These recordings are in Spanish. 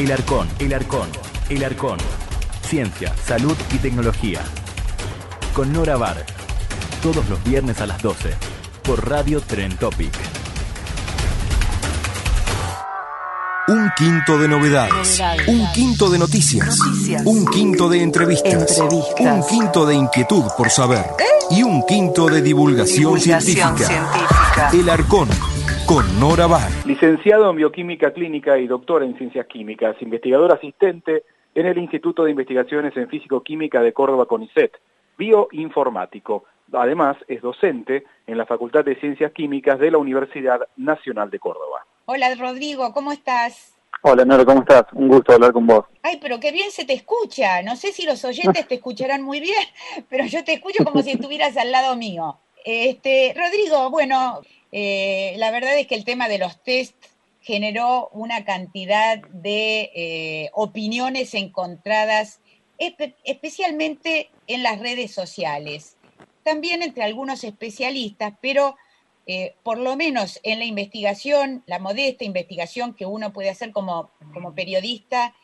El Arcón, El Arcón, El Arcón. Ciencia, salud y tecnología. Con Nora Bar. Todos los viernes a las 12. Por Radio Tren Topic. Un quinto de novedades, un quinto de noticias, un quinto de entrevistas, un quinto de inquietud por saber y un quinto de divulgación, científica. El Arcón, con Nora Bar. Licenciado en Bioquímica Clínica y doctor en Ciencias Químicas, investigador asistente en el Instituto de Investigaciones en Físico-Química de Córdoba CONICET, bioinformático. Además, es docente en la Facultad de Ciencias Químicas de la Universidad Nacional de Córdoba. Hola Rodrigo, ¿cómo estás? Hola Nora, ¿cómo estás? Un gusto hablar con vos. Ay, pero qué bien se te escucha. No sé si los oyentes te escucharán muy bien, pero yo te escucho como si estuvieras al lado mío. Este, Rodrigo, bueno, eh, la verdad es que el tema de los test generó una cantidad de eh, opiniones encontradas, espe especialmente en las redes sociales, también entre algunos especialistas, pero eh, por lo menos en la investigación, la modesta investigación que uno puede hacer como, periodista,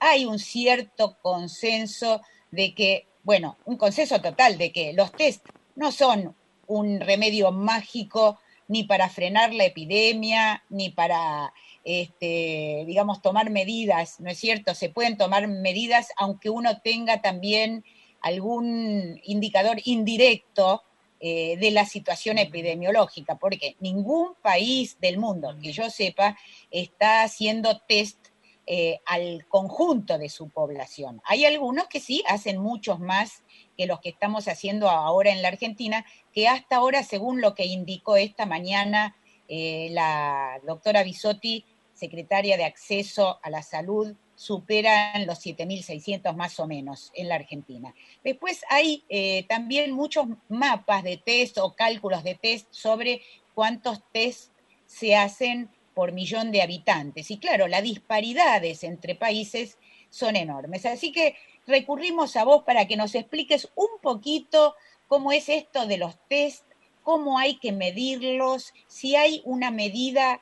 hay un cierto consenso de que, bueno, un consenso total de que los test no son un remedio mágico ni para frenar la epidemia, ni para, este, digamos, tomar medidas, ¿no es cierto? Se pueden tomar medidas aunque uno tenga también algún indicador indirecto eh, de la situación epidemiológica, porque ningún país del mundo, que yo sepa, está haciendo test eh, al conjunto de su población. Hay algunos que sí hacen muchos más que los que estamos haciendo ahora en la Argentina, que hasta ahora, según lo que indicó esta mañana eh, la doctora Bisotti, secretaria de Acceso a la Salud superan los 7.600 más o menos en la Argentina. Después hay eh, también muchos mapas de test o cálculos de test sobre cuántos test se hacen por millón de habitantes. Y claro, las disparidades entre países son enormes. Así que recurrimos a vos para que nos expliques un poquito cómo es esto de los test, cómo hay que medirlos, si hay una medida,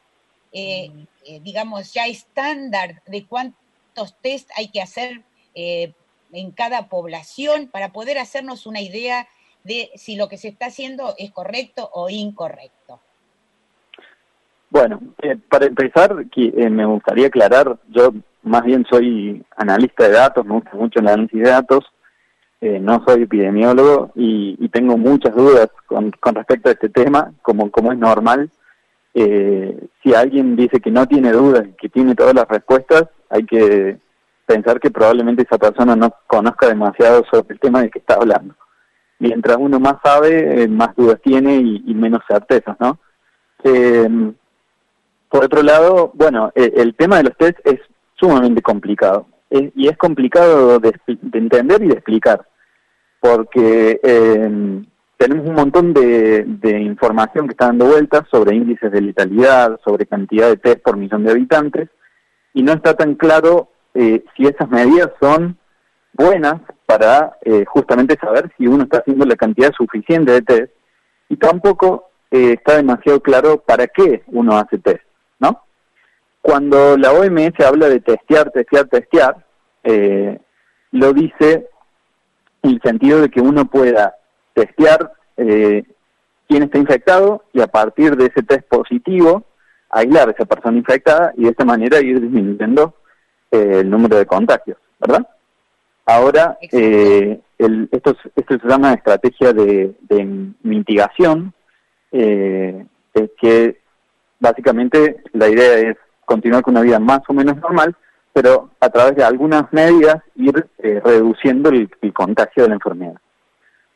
eh, eh, digamos, ya estándar de cuánto test hay que hacer eh, en cada población para poder hacernos una idea de si lo que se está haciendo es correcto o incorrecto? Bueno, eh, para empezar, eh, me gustaría aclarar, yo más bien soy analista de datos, me gusta mucho el análisis de datos, no soy epidemiólogo y, tengo muchas dudas con, respecto a este tema, como, es normal. si alguien dice que no tiene dudas y que tiene todas las respuestas, hay que pensar que probablemente esa persona no conozca demasiado sobre el tema del que está hablando. Mientras uno más sabe, eh, más dudas tiene y, menos certezas, ¿no? Por otro lado, bueno, eh, el tema de los test es sumamente complicado y es complicado de, entender y de explicar, porque em, tenemos un montón de, información que está dando vueltas sobre índices de letalidad, sobre cantidad de test por millón de habitantes, y no está tan claro eh, si esas medidas son buenas para eh, justamente saber si uno está haciendo la cantidad suficiente de test y tampoco eh, está demasiado claro para qué uno hace test. Cuando la OMS habla de testear, testear, testear, lo dice en el sentido de que uno pueda testear quién está infectado y a partir de ese test positivo aislar a esa persona infectada y de esta manera ir disminuyendo eh, el número de contagios, ¿verdad? Ahora, eh, el, esto, esto se llama estrategia de, mitigación, eh, que básicamente la idea es continuar con una vida más o menos normal, pero a través de algunas medidas ir eh, reduciendo el, contagio de la enfermedad.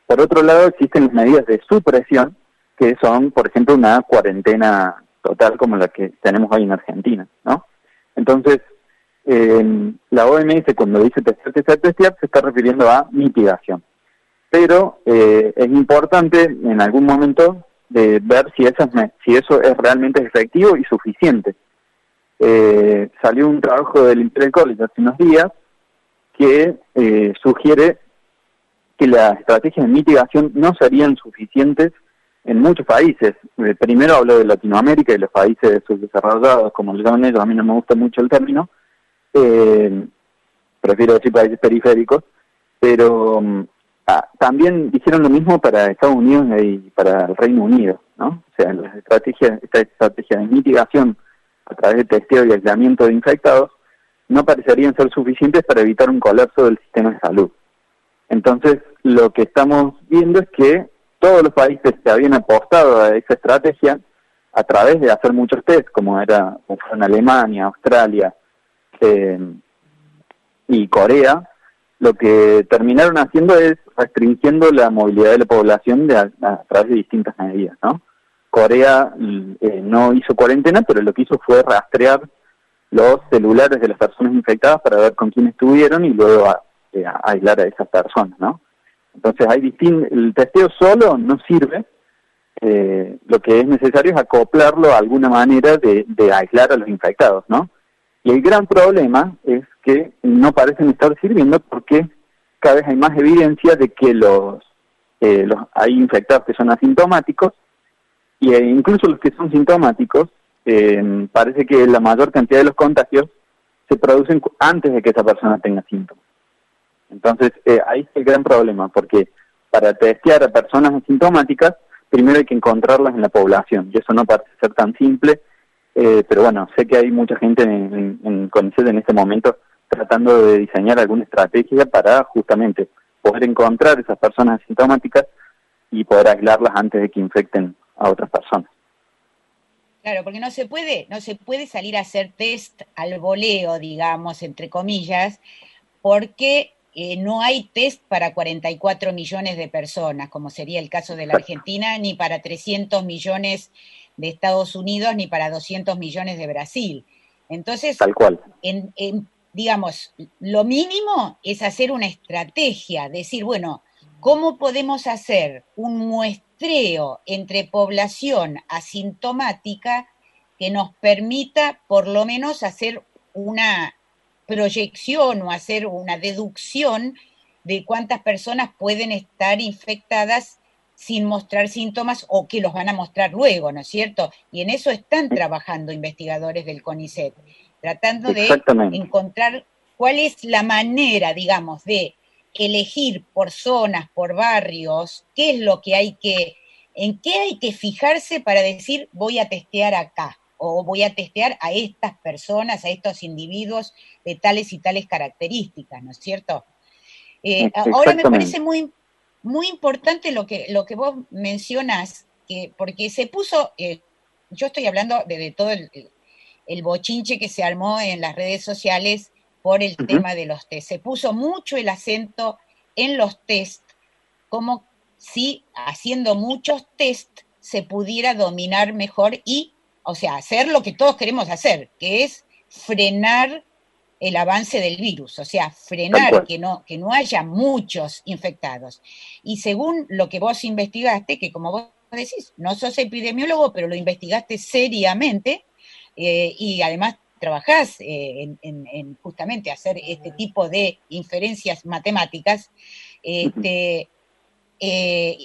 Por otro lado, existen las medidas de supresión, que son, por ejemplo, una cuarentena total como la que tenemos hoy en Argentina, ¿no? Entonces, eh, la OMS cuando dice testear, testear, testear, se está refiriendo a mitigación. Pero eh, es importante en algún momento de ver si, esas, si eso es realmente efectivo y suficiente. Eh, salió un trabajo del Imperial College hace unos días que eh, sugiere que las estrategias de mitigación no serían suficientes en muchos países. Eh, primero hablo de Latinoamérica y los países subdesarrollados, como le llaman ellos, a mí no me gusta mucho el término, eh, prefiero decir países periféricos, pero mm, ah, también hicieron lo mismo para Estados Unidos y para el Reino Unido, ¿no? O sea, las estrategias, esta estrategia de mitigación a través de testeo y aislamiento de infectados no parecerían ser suficientes para evitar un colapso del sistema de salud. Entonces, lo que estamos viendo es que todos los países que habían apostado a esa estrategia a través de hacer muchos test, como era como fueron Alemania, Australia eh, y Corea, lo que terminaron haciendo es restringiendo la movilidad de la población de, a, través de distintas medidas, ¿no? Corea eh, no hizo cuarentena, pero lo que hizo fue rastrear los celulares de las personas infectadas para ver con quién estuvieron y luego a, eh, aislar a esas personas, ¿no? Entonces hay distin el testeo solo no sirve, eh, lo que es necesario es acoplarlo a alguna manera de, aislar a los infectados, ¿no? Y el gran problema es que no parecen estar sirviendo porque cada vez hay más evidencia de que los, eh, los hay infectados que son asintomáticos y e incluso los que son sintomáticos eh, parece que la mayor cantidad de los contagios se producen antes de que esa persona tenga síntomas. Entonces, eh, ahí es el gran problema, porque para testear a personas asintomáticas, primero hay que encontrarlas en la población, y eso no parece ser tan simple, pero bueno, sé que hay mucha gente en, en, CONICET en este momento tratando de diseñar alguna estrategia para justamente poder encontrar esas personas asintomáticas y poder aislarlas antes de que infecten a otras personas. Claro, porque no se puede, no se puede salir a hacer test al voleo, digamos, entre comillas, porque eh, no hay test para 44 millones de personas, como sería el caso de la Argentina, ni para 300 millones de Estados Unidos, ni para 200 millones de Brasil. Entonces, Tal cual. digamos, lo mínimo es hacer una estrategia, decir, bueno, ¿cómo podemos hacer un muestreo entre población asintomática que nos permita por lo menos hacer una proyección o hacer una deducción de cuántas personas pueden estar infectadas sin mostrar síntomas o que los van a mostrar luego, ¿no es cierto? Y en eso están trabajando investigadores del CONICET, tratando de encontrar cuál es la manera, digamos, de elegir por zonas, por barrios, qué es lo que hay que, en qué hay que fijarse para decir voy a testear acá o voy a testear a estas personas, a estos individuos de tales y tales características, ¿no es cierto? Eh, ahora me parece muy, muy importante lo que, lo que vos mencionás, que, porque se puso, eh, yo estoy hablando de, todo el, bochinche que se armó en las redes sociales por el tema de los test. Se puso mucho el acento en los test, como si haciendo muchos test se pudiera dominar mejor y o sea, hacer lo que todos queremos hacer, que es frenar el avance del virus, o sea, frenar que no, que no haya muchos infectados. Y según lo que vos investigaste, que como vos decís, no sos epidemiólogo, pero lo investigaste seriamente eh, y además trabajás eh, en, justamente hacer este tipo de inferencias matemáticas, este, eh,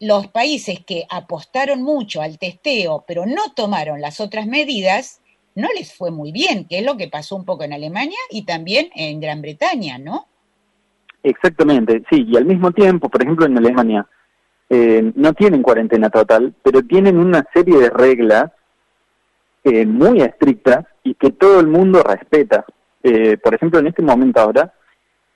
los países que apostaron mucho al testeo, pero no tomaron las otras medidas, no les fue muy bien, que es lo que pasó un poco en Alemania y también en Gran Bretaña, ¿no? Exactamente, sí, y al mismo tiempo, por ejemplo, en Alemania eh, no tienen cuarentena total, pero tienen una serie de reglas muy estrictas y que todo el mundo respeta. Eh, por ejemplo, en este momento ahora,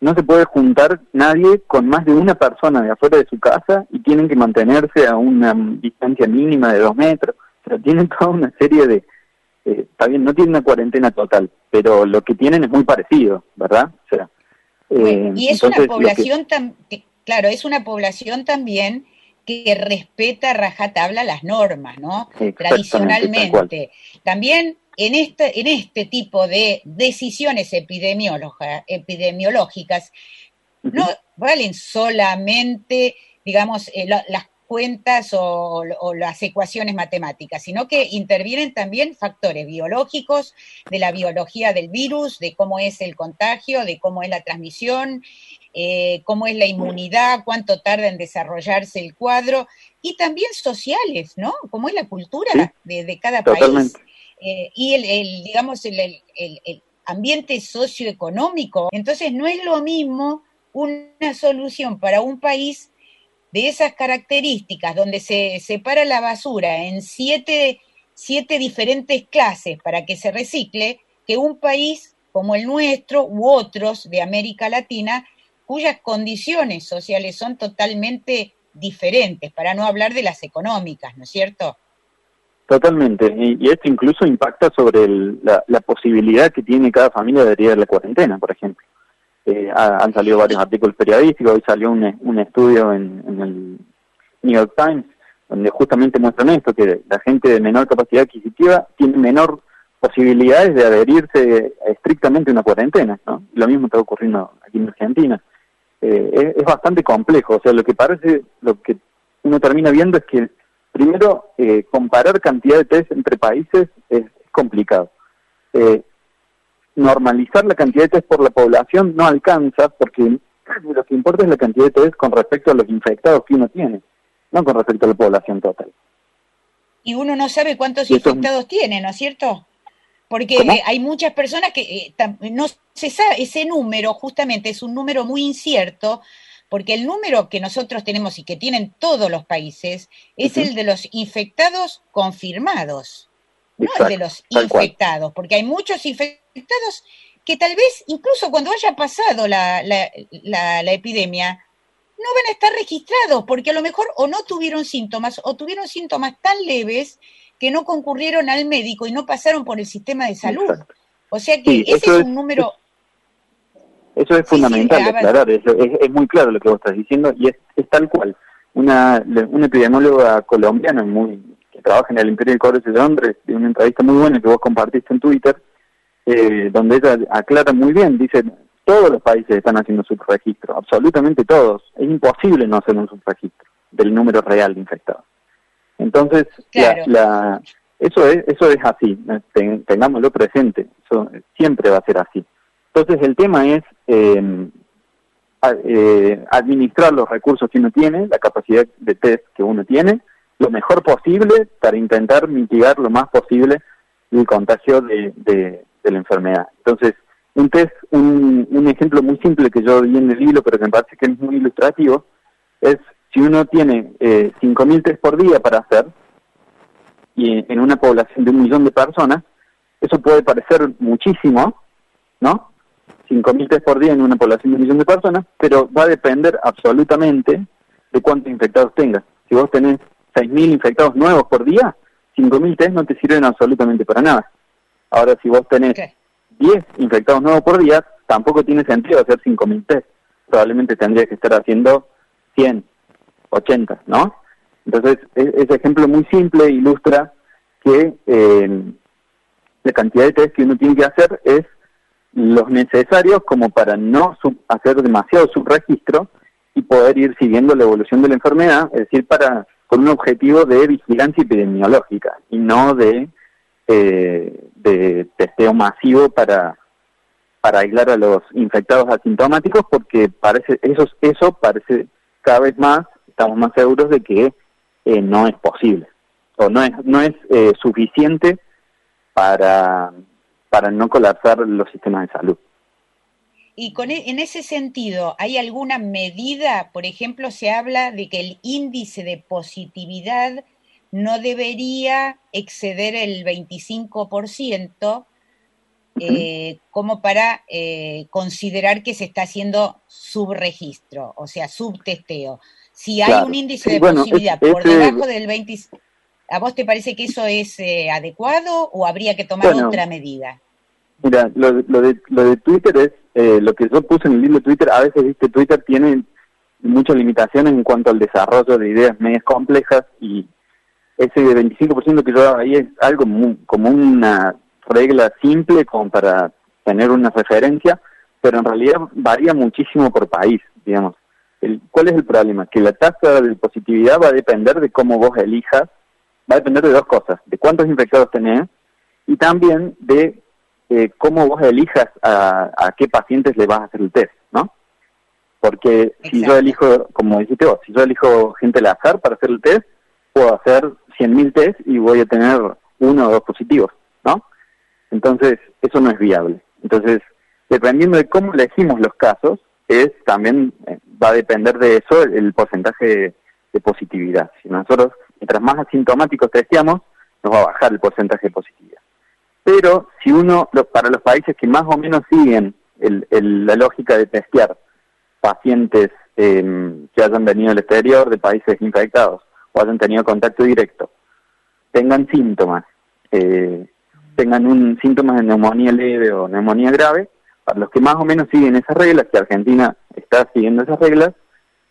no se puede juntar nadie con más de una persona de afuera de su casa y tienen que mantenerse a una distancia mínima de dos metros. O sea, tienen toda una serie de... Eh, está bien, no tienen una cuarentena total, pero lo que tienen es muy parecido, ¿verdad? O sea, eh, y es una población, tan, claro, es una población también que respeta rajatabla las normas, ¿no? Tradicionalmente. También en este, en este tipo de decisiones epidemiológicas no valen solamente, digamos, eh, las cuentas o, las ecuaciones matemáticas, sino que intervienen también factores biológicos, de la biología del virus, de cómo es el contagio, de cómo es la transmisión, eh, cómo es la inmunidad, cuánto tarda en desarrollarse el cuadro, y también sociales, ¿no? Cómo es la cultura de, cada país. Eh, y el, digamos, el, el ambiente socioeconómico. Entonces, no es lo mismo una solución para un país de esas características, donde se separa la basura en siete, siete diferentes clases para que se recicle, que un país como el nuestro u otros de América Latina, cuyas condiciones sociales son totalmente diferentes, para no hablar de las económicas, ¿no es cierto? Totalmente, y, esto incluso impacta sobre la, la, posibilidad que tiene cada familia de adherir a la cuarentena, por ejemplo. Eh, han salido varios artículos periodísticos, hoy salió un, un estudio en, el New York Times donde justamente muestran esto, que la gente de menor capacidad adquisitiva tiene menor posibilidades de adherirse estrictamente a una cuarentena, ¿no? Lo mismo está ocurriendo aquí en Argentina. Eh, es, bastante complejo, o sea, lo que parece, lo que uno termina viendo es que primero eh, comparar cantidad de test entre países es, complicado. Eh, normalizar la cantidad de test por la población no alcanza porque lo que importa es la cantidad de test con respecto a los infectados que uno tiene, no con respecto a la población total. Y uno no sabe cuántos infectados tiene, ¿no es cierto? Porque hay muchas personas que eh, no se sabe, ese número justamente es un número muy incierto, porque el número que nosotros tenemos y que tienen todos los países es el de los infectados confirmados no el de los infectados, porque hay muchos infectados que tal vez incluso cuando haya pasado la, la, epidemia, no van a estar registrados, porque a lo mejor o no tuvieron síntomas o tuvieron síntomas tan leves que no concurrieron al médico y no pasaron por el sistema de salud. O sea que ese es un número... Eso es fundamental aclarar, es, es, muy claro lo que vos estás diciendo y es, es tal cual. Una, una epidemióloga colombiana muy trabaja en el Imperial College de Londres, de una entrevista muy buena que vos compartiste en Twitter, eh, donde ella aclara muy bien, dice, todos los países están haciendo subregistro, absolutamente todos. Es imposible no hacer un subregistro del número real de infectados. Entonces, la, eso es eso es así, tengámoslo presente, eso siempre va a ser así. Entonces, el tema es em, eh, administrar los recursos que uno tiene, la capacidad de test que uno tiene, lo mejor posible para intentar mitigar lo más posible el contagio de, de, la enfermedad. Entonces, un test, un, un, ejemplo muy simple que yo vi en el libro, pero que me parece que es muy ilustrativo, es si uno tiene eh, 5.000 test por día para hacer, y en una población de un millón de personas, eso puede parecer muchísimo, ¿no? 5.000 test por día en una población de un millón de personas, pero va a depender absolutamente de cuántos infectados tengas. Si vos tenés 6.000 infectados nuevos por día, 5.000 test no te sirven absolutamente para nada. Ahora, si vos tenés 10 infectados nuevos por día, tampoco tiene sentido hacer 5.000 test. Probablemente tendría que estar haciendo 100, 80, ¿no? Entonces, e-, ese ejemplo muy simple ilustra que eh, la cantidad de test que uno tiene que hacer es los necesarios como para no hacer demasiado subregistro y poder ir siguiendo la evolución de la enfermedad, es decir, para con un objetivo de vigilancia epidemiológica y no de, eh, de testeo masivo para, para aislar a los infectados asintomáticos porque parece eso, eso parece cada vez más, estamos más seguros de que eh, no es posible o no es, no es eh, suficiente para, para no colapsar los sistemas de salud. Y con, e, en ese sentido, ¿hay alguna medida? Por ejemplo, se habla de que el índice de positividad no debería exceder el 25%, eh, como para eh, considerar que se está haciendo subregistro, o sea, subtesteo. Si hay un índice de positividad por debajo del 25%, ¿a vos te parece que eso es eh, adecuado o habría que tomar otra medida? Mira, lo, lo, de, lo de Twitter es, eh, lo que yo puse en el libro de Twitter, a veces, viste, Twitter tiene muchas limitaciones en cuanto al desarrollo de ideas medias complejas y ese 25% que yo daba ahí es algo como una regla simple como para tener una referencia, pero en realidad varía muchísimo por país, digamos. El, ¿Cuál es el problema? Que la tasa de positividad va a depender de cómo vos elijas, va a depender de dos cosas, de cuántos infectados tenés y también de eh, cómo vos elijas a, a, qué pacientes le vas a hacer el test, ¿no? Porque si yo elijo, como dijiste vos, si yo elijo gente al azar para hacer el test, puedo hacer 100.000 test y voy a tener uno o dos positivos, ¿no? Entonces, eso no es viable. Entonces, dependiendo de cómo elegimos los casos, es también eh, va a depender de eso el, porcentaje de, positividad. Si nosotros, mientras más asintomáticos testeamos, nos va a bajar el porcentaje de positividad. Pero si uno, para los países que más o menos siguen la lógica de testear pacientes em, que hayan venido del exterior, de países infectados, o hayan tenido contacto directo, tengan síntomas, eh, tengan un síntomas de neumonía leve o neumonía grave, para los que más o menos siguen esas reglas, que Argentina está siguiendo esas reglas,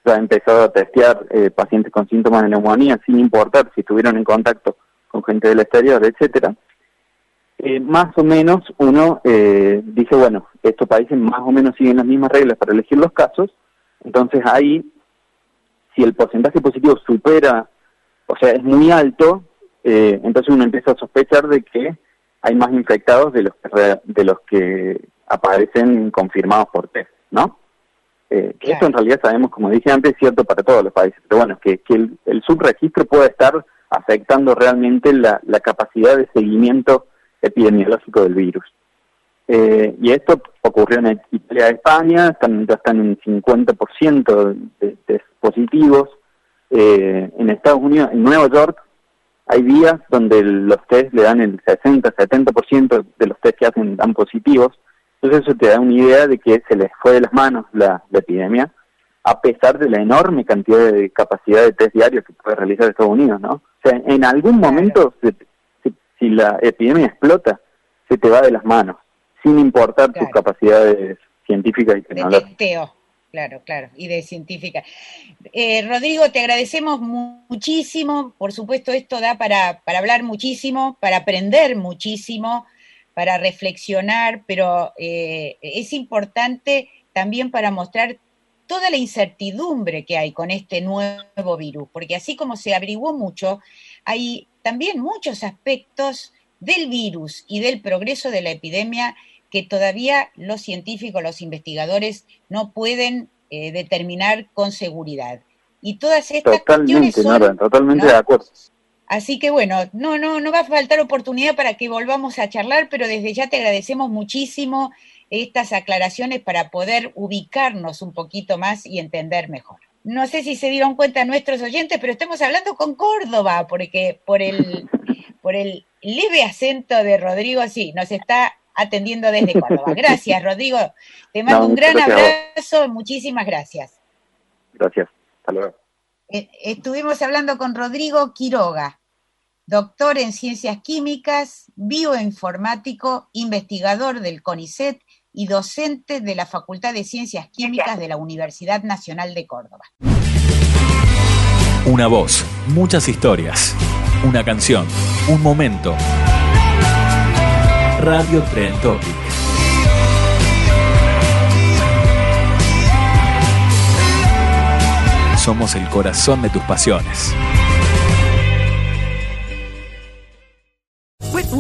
ya ha empezado a testear eh, pacientes con síntomas de neumonía sin importar si estuvieron en contacto con gente del exterior, etcétera. Eh, más o menos uno eh, dice, bueno, estos países más o menos siguen las mismas reglas para elegir los casos, entonces ahí, si el porcentaje positivo supera, o sea, es muy alto, entonces uno empieza a sospechar de que hay más infectados de los que, de los que aparecen confirmados por test, ¿no? Eh, que Esto en realidad sabemos, como dije antes, es cierto para todos los países, pero bueno, que, que el, subregistro puede estar afectando realmente la, capacidad de seguimiento epidemiológico del virus. Eh, y esto ocurrió en Italia y España, están, ya están en 50% de, de positivos. Eh, en Estados Unidos, en Nueva York, hay días donde los test le dan el 60-70% de los test que hacen dan positivos. Entonces eso te da una idea de que se les fue de las manos la, epidemia, a pesar de la enorme cantidad de capacidad de test diarios que puede realizar Estados Unidos, ¿no? O sea, en algún momento, si la epidemia explota, se te va de las manos, sin importar tus capacidades científicas y tecnológicas. Claro, claro, y de científica. Eh, Rodrigo, te agradecemos muchísimo, por supuesto esto da para, para hablar muchísimo, para aprender muchísimo, para reflexionar, pero eh, es importante también para mostrar toda la incertidumbre que hay con este nuevo virus, porque así como se averiguó mucho, hay también muchos aspectos del virus y del progreso de la epidemia que todavía los científicos, los investigadores no pueden eh, determinar con seguridad. Y todas estas totalmente, son, totalmente de acuerdo. Así que bueno, no, no, no va a faltar oportunidad para que volvamos a charlar, pero desde ya te agradecemos muchísimo estas aclaraciones para poder ubicarnos un poquito más y entender mejor. No sé si se dieron cuenta nuestros oyentes, pero estamos hablando con Córdoba, porque por el, por el leve acento de Rodrigo, sí, nos está atendiendo desde Córdoba. Gracias, Rodrigo. Te mando un gran abrazo, muchísimas gracias. Gracias, hasta luego. Eh, estuvimos hablando con Rodrigo Quiroga, doctor en ciencias químicas, bioinformático, investigador del CONICET y docente de la Facultad de Ciencias Químicas de la Universidad Nacional de Córdoba. Una voz, muchas historias, una canción, un momento Radio Tren Topic. Somos el corazón de tus pasiones.